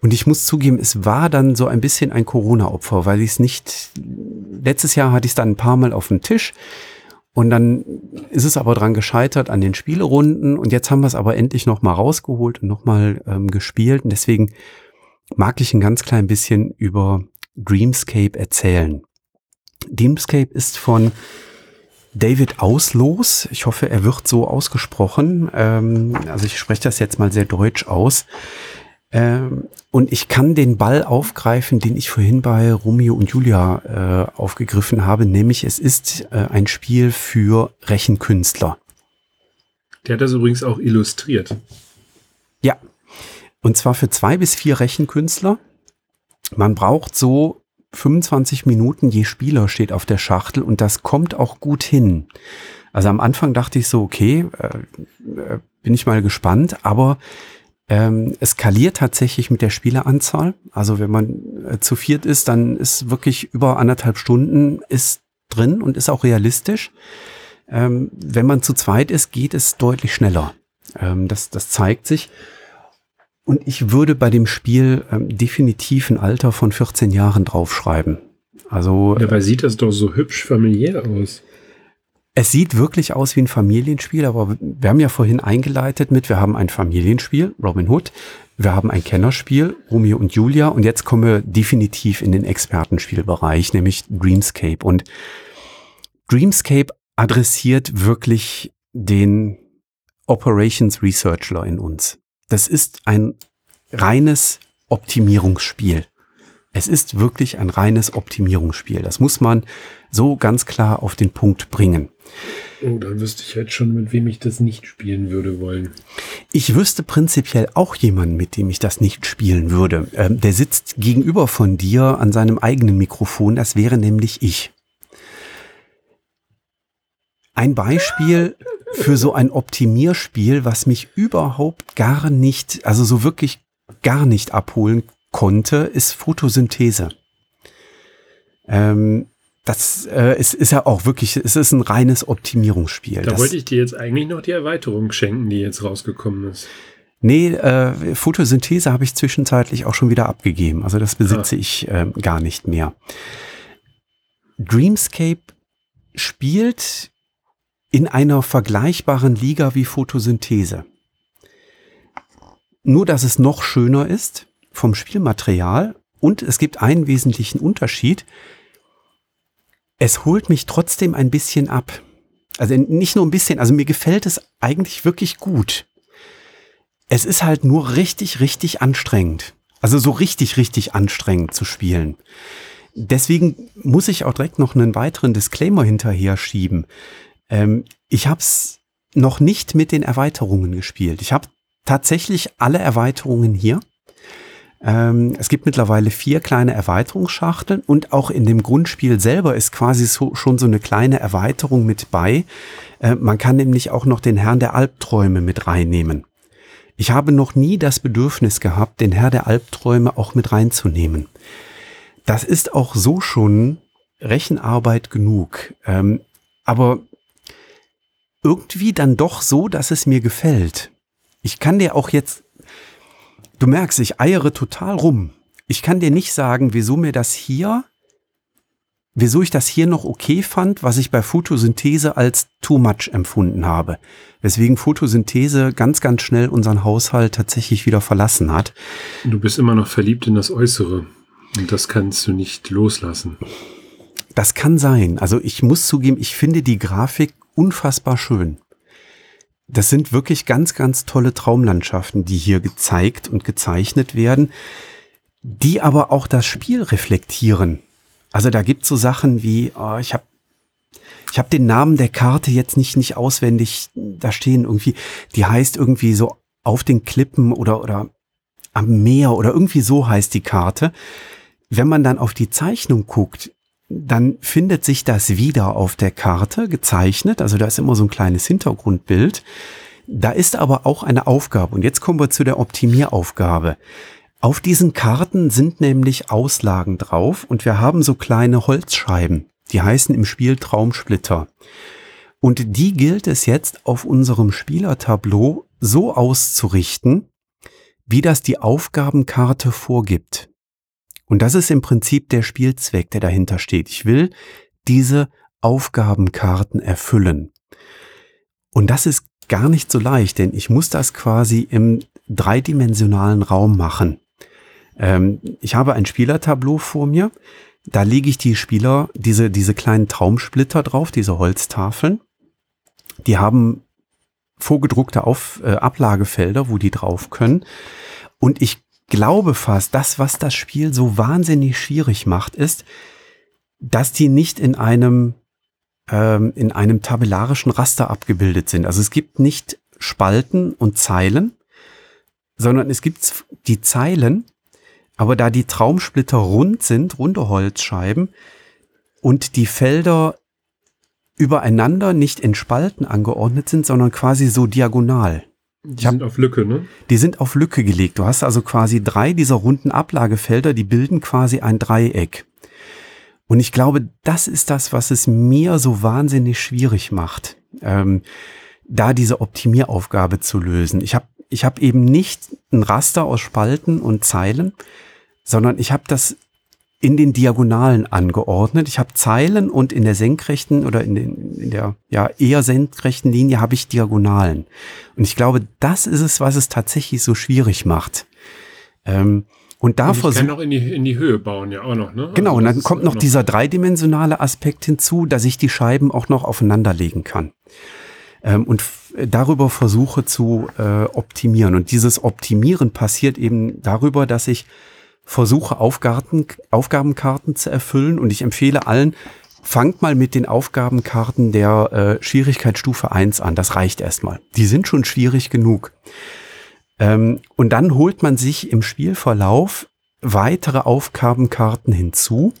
Und ich muss zugeben, es war dann so ein bisschen ein Corona-Opfer, weil ich es nicht, letztes Jahr hatte ich es dann ein paar Mal auf dem Tisch und dann ist es aber dran gescheitert an den Spielerunden und jetzt haben wir es aber endlich nochmal rausgeholt und nochmal ähm, gespielt und deswegen mag ich ein ganz klein bisschen über Dreamscape erzählen. Dreamscape ist von David Auslos. Ich hoffe, er wird so ausgesprochen. Ähm, also ich spreche das jetzt mal sehr deutsch aus. Ähm, und ich kann den Ball aufgreifen, den ich vorhin bei Romeo und Julia äh, aufgegriffen habe, nämlich es ist äh, ein Spiel für Rechenkünstler. Der hat das übrigens auch illustriert. Ja. Und zwar für zwei bis vier Rechenkünstler. Man braucht so 25 Minuten je Spieler steht auf der Schachtel und das kommt auch gut hin. Also am Anfang dachte ich so, okay, äh, äh bin ich mal gespannt, aber ähm, es skaliert tatsächlich mit der Spieleranzahl. Also wenn man äh, zu viert ist, dann ist wirklich über anderthalb Stunden ist drin und ist auch realistisch. Ähm, wenn man zu zweit ist, geht es deutlich schneller. Ähm, das, das zeigt sich. Und ich würde bei dem Spiel ähm, definitiv ein Alter von 14 Jahren draufschreiben. Also. Dabei sieht das doch so hübsch familiär aus. Es sieht wirklich aus wie ein Familienspiel, aber wir haben ja vorhin eingeleitet mit, wir haben ein Familienspiel, Robin Hood, wir haben ein Kennerspiel, Romeo und Julia, und jetzt kommen wir definitiv in den Expertenspielbereich, nämlich Dreamscape. Und Dreamscape adressiert wirklich den Operations Researcher in uns. Das ist ein reines Optimierungsspiel. Es ist wirklich ein reines Optimierungsspiel. Das muss man so ganz klar auf den Punkt bringen. Oh, dann wüsste ich jetzt schon, mit wem ich das nicht spielen würde wollen. Ich wüsste prinzipiell auch jemanden, mit dem ich das nicht spielen würde. Ähm, der sitzt gegenüber von dir an seinem eigenen Mikrofon. Das wäre nämlich ich. Ein Beispiel für so ein Optimierspiel, was mich überhaupt gar nicht, also so wirklich gar nicht abholen konnte, ist Photosynthese. Ähm, das äh, ist, ist ja auch wirklich, es ist ein reines Optimierungsspiel. Da das, wollte ich dir jetzt eigentlich noch die Erweiterung schenken, die jetzt rausgekommen ist. Nee, äh, Photosynthese habe ich zwischenzeitlich auch schon wieder abgegeben. Also das besitze ah. ich äh, gar nicht mehr. Dreamscape spielt in einer vergleichbaren Liga wie Photosynthese. Nur, dass es noch schöner ist vom Spielmaterial und es gibt einen wesentlichen Unterschied. Es holt mich trotzdem ein bisschen ab. Also nicht nur ein bisschen, also mir gefällt es eigentlich wirklich gut. Es ist halt nur richtig, richtig anstrengend. Also so richtig, richtig anstrengend zu spielen. Deswegen muss ich auch direkt noch einen weiteren Disclaimer hinterher schieben. Ähm, ich habe es noch nicht mit den Erweiterungen gespielt. Ich habe tatsächlich alle Erweiterungen hier. Ähm, es gibt mittlerweile vier kleine Erweiterungsschachteln und auch in dem Grundspiel selber ist quasi so, schon so eine kleine Erweiterung mit bei. Äh, man kann nämlich auch noch den Herrn der Albträume mit reinnehmen. Ich habe noch nie das Bedürfnis gehabt, den Herr der Albträume auch mit reinzunehmen. Das ist auch so schon Rechenarbeit genug. Ähm, aber irgendwie dann doch so, dass es mir gefällt. Ich kann dir auch jetzt, du merkst, ich eiere total rum. Ich kann dir nicht sagen, wieso mir das hier, wieso ich das hier noch okay fand, was ich bei Photosynthese als too much empfunden habe. Weswegen Photosynthese ganz, ganz schnell unseren Haushalt tatsächlich wieder verlassen hat. Du bist immer noch verliebt in das Äußere. Und das kannst du nicht loslassen. Das kann sein. Also ich muss zugeben, ich finde die Grafik unfassbar schön. Das sind wirklich ganz, ganz tolle Traumlandschaften, die hier gezeigt und gezeichnet werden, die aber auch das Spiel reflektieren. Also da gibt so Sachen wie, oh, ich habe ich hab den Namen der Karte jetzt nicht, nicht auswendig da stehen irgendwie, die heißt irgendwie so auf den Klippen oder, oder am Meer oder irgendwie so heißt die Karte. Wenn man dann auf die Zeichnung guckt, dann findet sich das wieder auf der Karte gezeichnet. Also da ist immer so ein kleines Hintergrundbild. Da ist aber auch eine Aufgabe. Und jetzt kommen wir zu der Optimieraufgabe. Auf diesen Karten sind nämlich Auslagen drauf und wir haben so kleine Holzscheiben. Die heißen im Spiel Traumsplitter. Und die gilt es jetzt auf unserem Spielertableau so auszurichten, wie das die Aufgabenkarte vorgibt. Und das ist im Prinzip der Spielzweck, der dahinter steht. Ich will diese Aufgabenkarten erfüllen. Und das ist gar nicht so leicht, denn ich muss das quasi im dreidimensionalen Raum machen. Ähm, ich habe ein Spielertableau vor mir. Da lege ich die Spieler, diese, diese kleinen Traumsplitter drauf, diese Holztafeln. Die haben vorgedruckte Auf, äh, Ablagefelder, wo die drauf können. Und ich glaube fast, das, was das Spiel so wahnsinnig schwierig macht, ist, dass die nicht in einem, ähm, in einem tabellarischen Raster abgebildet sind. Also es gibt nicht Spalten und Zeilen, sondern es gibt die Zeilen, aber da die Traumsplitter rund sind, runde Holzscheiben und die Felder übereinander nicht in Spalten angeordnet sind, sondern quasi so diagonal. Die sind auf Lücke, ne? Die sind auf Lücke gelegt. Du hast also quasi drei dieser runden Ablagefelder, die bilden quasi ein Dreieck. Und ich glaube, das ist das, was es mir so wahnsinnig schwierig macht, ähm, da diese Optimieraufgabe zu lösen. Ich habe ich hab eben nicht ein Raster aus Spalten und Zeilen, sondern ich habe das in den Diagonalen angeordnet. Ich habe Zeilen und in der senkrechten oder in, den, in der ja eher senkrechten Linie habe ich Diagonalen. Und ich glaube, das ist es, was es tatsächlich so schwierig macht. Ähm, und da versucht. kann auch in die, in die Höhe bauen, ja auch noch, ne? Genau, also und dann kommt noch, noch dieser dreidimensionale Aspekt hinzu, dass ich die Scheiben auch noch aufeinander legen kann. Ähm, und darüber versuche zu äh, optimieren. Und dieses Optimieren passiert eben darüber, dass ich versuche Aufgaben, Aufgabenkarten zu erfüllen und ich empfehle allen, fangt mal mit den Aufgabenkarten der äh, Schwierigkeitsstufe 1 an. Das reicht erstmal. Die sind schon schwierig genug. Ähm, und dann holt man sich im Spielverlauf weitere Aufgabenkarten hinzu.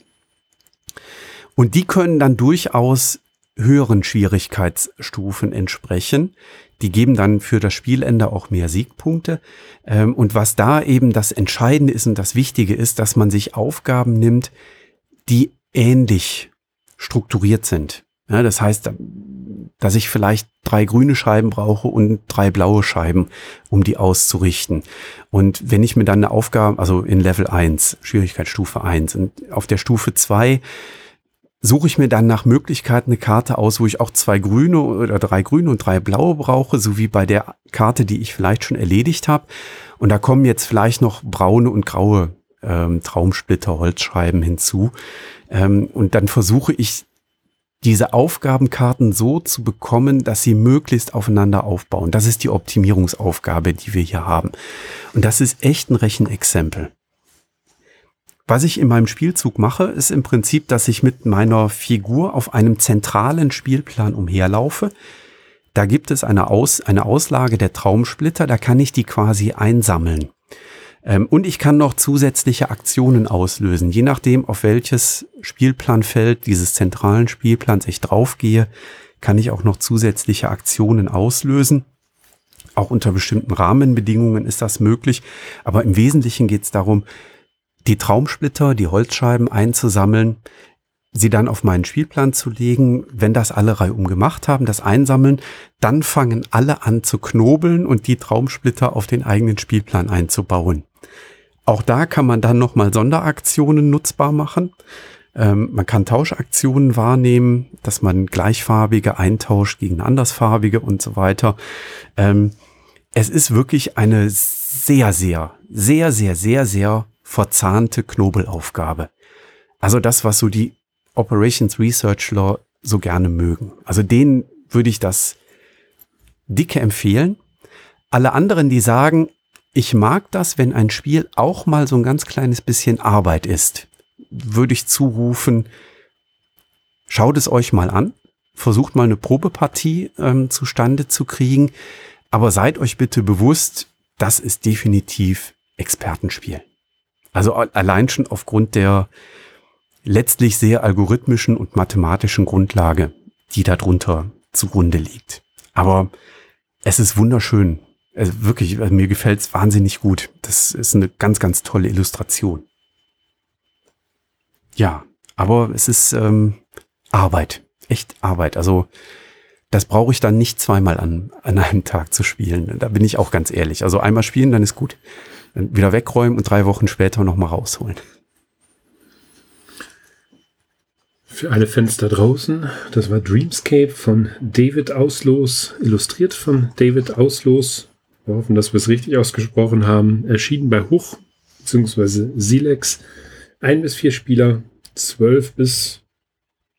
Und die können dann durchaus höheren Schwierigkeitsstufen entsprechen. Die geben dann für das Spielende auch mehr Siegpunkte. Ähm, und was da eben das Entscheidende ist und das Wichtige ist, dass man sich Aufgaben nimmt, die ähnlich strukturiert sind. Ja, das heißt, dass ich vielleicht drei grüne Scheiben brauche und drei blaue Scheiben, um die auszurichten. Und wenn ich mir dann eine Aufgabe, also in Level 1, Schwierigkeitsstufe 1, und auf der Stufe 2 suche ich mir dann nach Möglichkeit eine Karte aus, wo ich auch zwei grüne oder drei grüne und drei blaue brauche, so wie bei der Karte, die ich vielleicht schon erledigt habe. Und da kommen jetzt vielleicht noch braune und graue ähm, Traumsplitter, Holzscheiben hinzu. Ähm, und dann versuche ich diese Aufgabenkarten so zu bekommen, dass sie möglichst aufeinander aufbauen. Das ist die Optimierungsaufgabe, die wir hier haben. Und das ist echt ein Rechenexempel. Was ich in meinem Spielzug mache, ist im Prinzip, dass ich mit meiner Figur auf einem zentralen Spielplan umherlaufe. Da gibt es eine, Aus, eine Auslage der Traumsplitter, da kann ich die quasi einsammeln. Ähm, und ich kann noch zusätzliche Aktionen auslösen. Je nachdem, auf welches Spielplanfeld dieses zentralen Spielplans ich draufgehe, kann ich auch noch zusätzliche Aktionen auslösen. Auch unter bestimmten Rahmenbedingungen ist das möglich. Aber im Wesentlichen geht es darum, die Traumsplitter, die Holzscheiben einzusammeln, sie dann auf meinen Spielplan zu legen. Wenn das alle reihum gemacht haben, das einsammeln, dann fangen alle an zu knobeln und die Traumsplitter auf den eigenen Spielplan einzubauen. Auch da kann man dann nochmal Sonderaktionen nutzbar machen. Ähm, man kann Tauschaktionen wahrnehmen, dass man gleichfarbige eintauscht gegen andersfarbige und so weiter. Ähm, es ist wirklich eine sehr, sehr, sehr, sehr, sehr, sehr verzahnte Knobelaufgabe. Also das, was so die Operations Researcher so gerne mögen. Also denen würde ich das dicke empfehlen. Alle anderen, die sagen, ich mag das, wenn ein Spiel auch mal so ein ganz kleines bisschen Arbeit ist, würde ich zurufen, schaut es euch mal an, versucht mal eine Probepartie ähm, zustande zu kriegen, aber seid euch bitte bewusst, das ist definitiv Expertenspiel. Also allein schon aufgrund der letztlich sehr algorithmischen und mathematischen Grundlage, die darunter zugrunde liegt. Aber es ist wunderschön. Also wirklich, mir gefällt es wahnsinnig gut. Das ist eine ganz, ganz tolle Illustration. Ja, aber es ist ähm, Arbeit, echt Arbeit. Also das brauche ich dann nicht zweimal an, an einem Tag zu spielen. Da bin ich auch ganz ehrlich. Also einmal spielen, dann ist gut wieder wegräumen und drei Wochen später nochmal rausholen. Für alle Fans da draußen, das war Dreamscape von David Auslos, illustriert von David Auslos. Wir hoffen, dass wir es richtig ausgesprochen haben. Erschienen bei Huch bzw. Silex. Ein bis vier Spieler, zwölf bis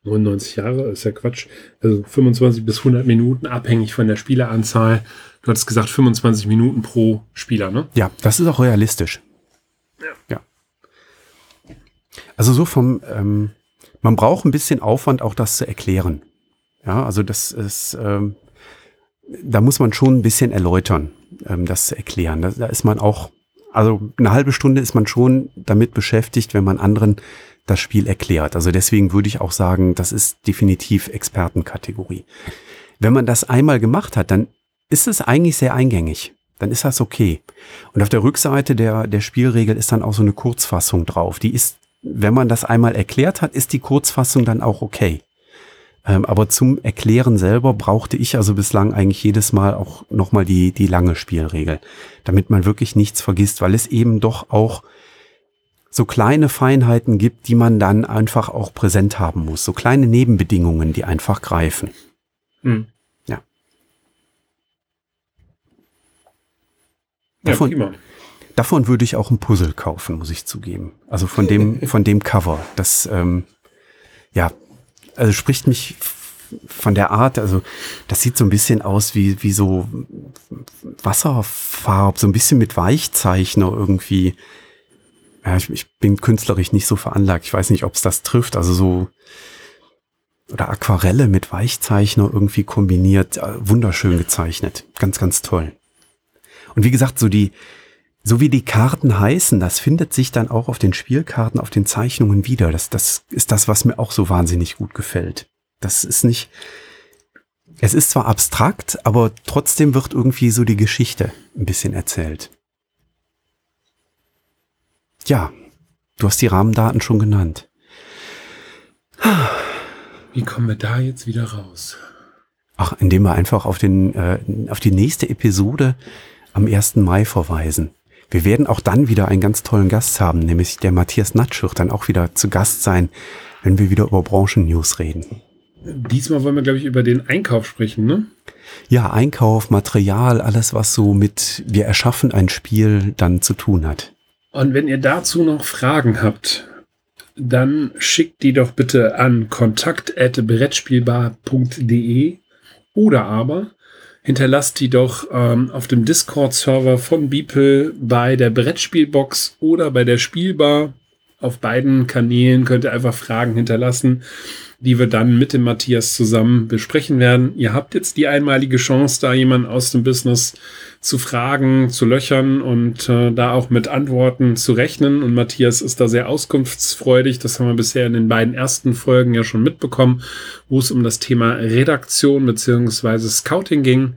99 Jahre, ist ja Quatsch. Also 25 bis 100 Minuten, abhängig von der Spieleranzahl. Du hattest gesagt 25 Minuten pro Spieler, ne? Ja, das ist auch realistisch. Ja. ja. Also so vom, ähm, man braucht ein bisschen Aufwand, auch das zu erklären. Ja, also das ist, ähm, da muss man schon ein bisschen erläutern, ähm, das zu erklären. Da, da ist man auch, also eine halbe Stunde ist man schon damit beschäftigt, wenn man anderen das Spiel erklärt. Also deswegen würde ich auch sagen, das ist definitiv Expertenkategorie. Wenn man das einmal gemacht hat, dann ist es eigentlich sehr eingängig. Dann ist das okay. Und auf der Rückseite der, der Spielregel ist dann auch so eine Kurzfassung drauf. Die ist, wenn man das einmal erklärt hat, ist die Kurzfassung dann auch okay. Ähm, aber zum Erklären selber brauchte ich also bislang eigentlich jedes Mal auch nochmal die, die lange Spielregel, damit man wirklich nichts vergisst, weil es eben doch auch so kleine Feinheiten gibt, die man dann einfach auch präsent haben muss. So kleine Nebenbedingungen, die einfach greifen. Hm. Davon, ja, davon würde ich auch ein Puzzle kaufen, muss ich zugeben. Also von dem, von dem Cover. Das, ähm, ja, also spricht mich von der Art, also das sieht so ein bisschen aus wie, wie so Wasserfarb, so ein bisschen mit Weichzeichner irgendwie ja, ich, ich bin künstlerisch nicht so veranlagt. Ich weiß nicht, ob es das trifft. Also so oder Aquarelle mit Weichzeichner irgendwie kombiniert, äh, wunderschön gezeichnet, ganz ganz toll. Und wie gesagt, so die so wie die Karten heißen, das findet sich dann auch auf den Spielkarten, auf den Zeichnungen wieder. Das das ist das, was mir auch so wahnsinnig gut gefällt. Das ist nicht es ist zwar abstrakt, aber trotzdem wird irgendwie so die Geschichte ein bisschen erzählt. Ja, du hast die Rahmendaten schon genannt. Wie kommen wir da jetzt wieder raus? Ach, indem wir einfach auf, den, äh, auf die nächste Episode am 1. Mai verweisen. Wir werden auch dann wieder einen ganz tollen Gast haben, nämlich der Matthias Natsch wird dann auch wieder zu Gast sein, wenn wir wieder über Branchennews reden. Diesmal wollen wir, glaube ich, über den Einkauf sprechen, ne? Ja, Einkauf, Material, alles, was so mit wir erschaffen ein Spiel dann zu tun hat. Und wenn ihr dazu noch Fragen habt, dann schickt die doch bitte an kontakt.brettspielbar.de oder aber hinterlasst die doch ähm, auf dem Discord-Server von Beeple bei der Brettspielbox oder bei der Spielbar. Auf beiden Kanälen könnt ihr einfach Fragen hinterlassen die wir dann mit dem Matthias zusammen besprechen werden. Ihr habt jetzt die einmalige Chance, da jemanden aus dem Business zu fragen, zu löchern und äh, da auch mit Antworten zu rechnen. Und Matthias ist da sehr auskunftsfreudig. Das haben wir bisher in den beiden ersten Folgen ja schon mitbekommen, wo es um das Thema Redaktion beziehungsweise Scouting ging.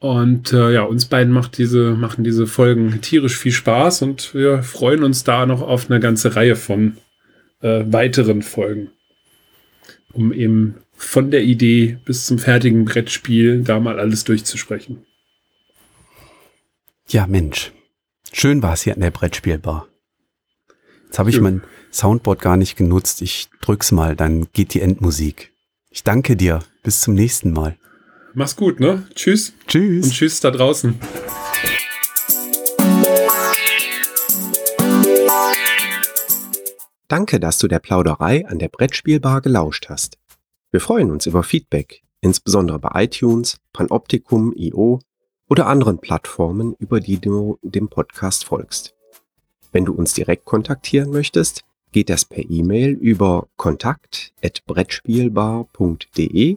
Und äh, ja, uns beiden macht diese, machen diese Folgen tierisch viel Spaß und wir freuen uns da noch auf eine ganze Reihe von äh, weiteren Folgen. Um eben von der Idee bis zum fertigen Brettspiel da mal alles durchzusprechen. Ja, Mensch. Schön war es hier an der Brettspielbar. Jetzt habe ich ja. mein Soundboard gar nicht genutzt. Ich drück's mal, dann geht die Endmusik. Ich danke dir. Bis zum nächsten Mal. Mach's gut, ne? Tschüss. Tschüss. Und tschüss da draußen. Danke, dass du der Plauderei an der Brettspielbar gelauscht hast. Wir freuen uns über Feedback, insbesondere bei iTunes, Panoptikum, IO oder anderen Plattformen, über die du dem Podcast folgst. Wenn du uns direkt kontaktieren möchtest, geht das per E-Mail über kontakt@brettspielbar.de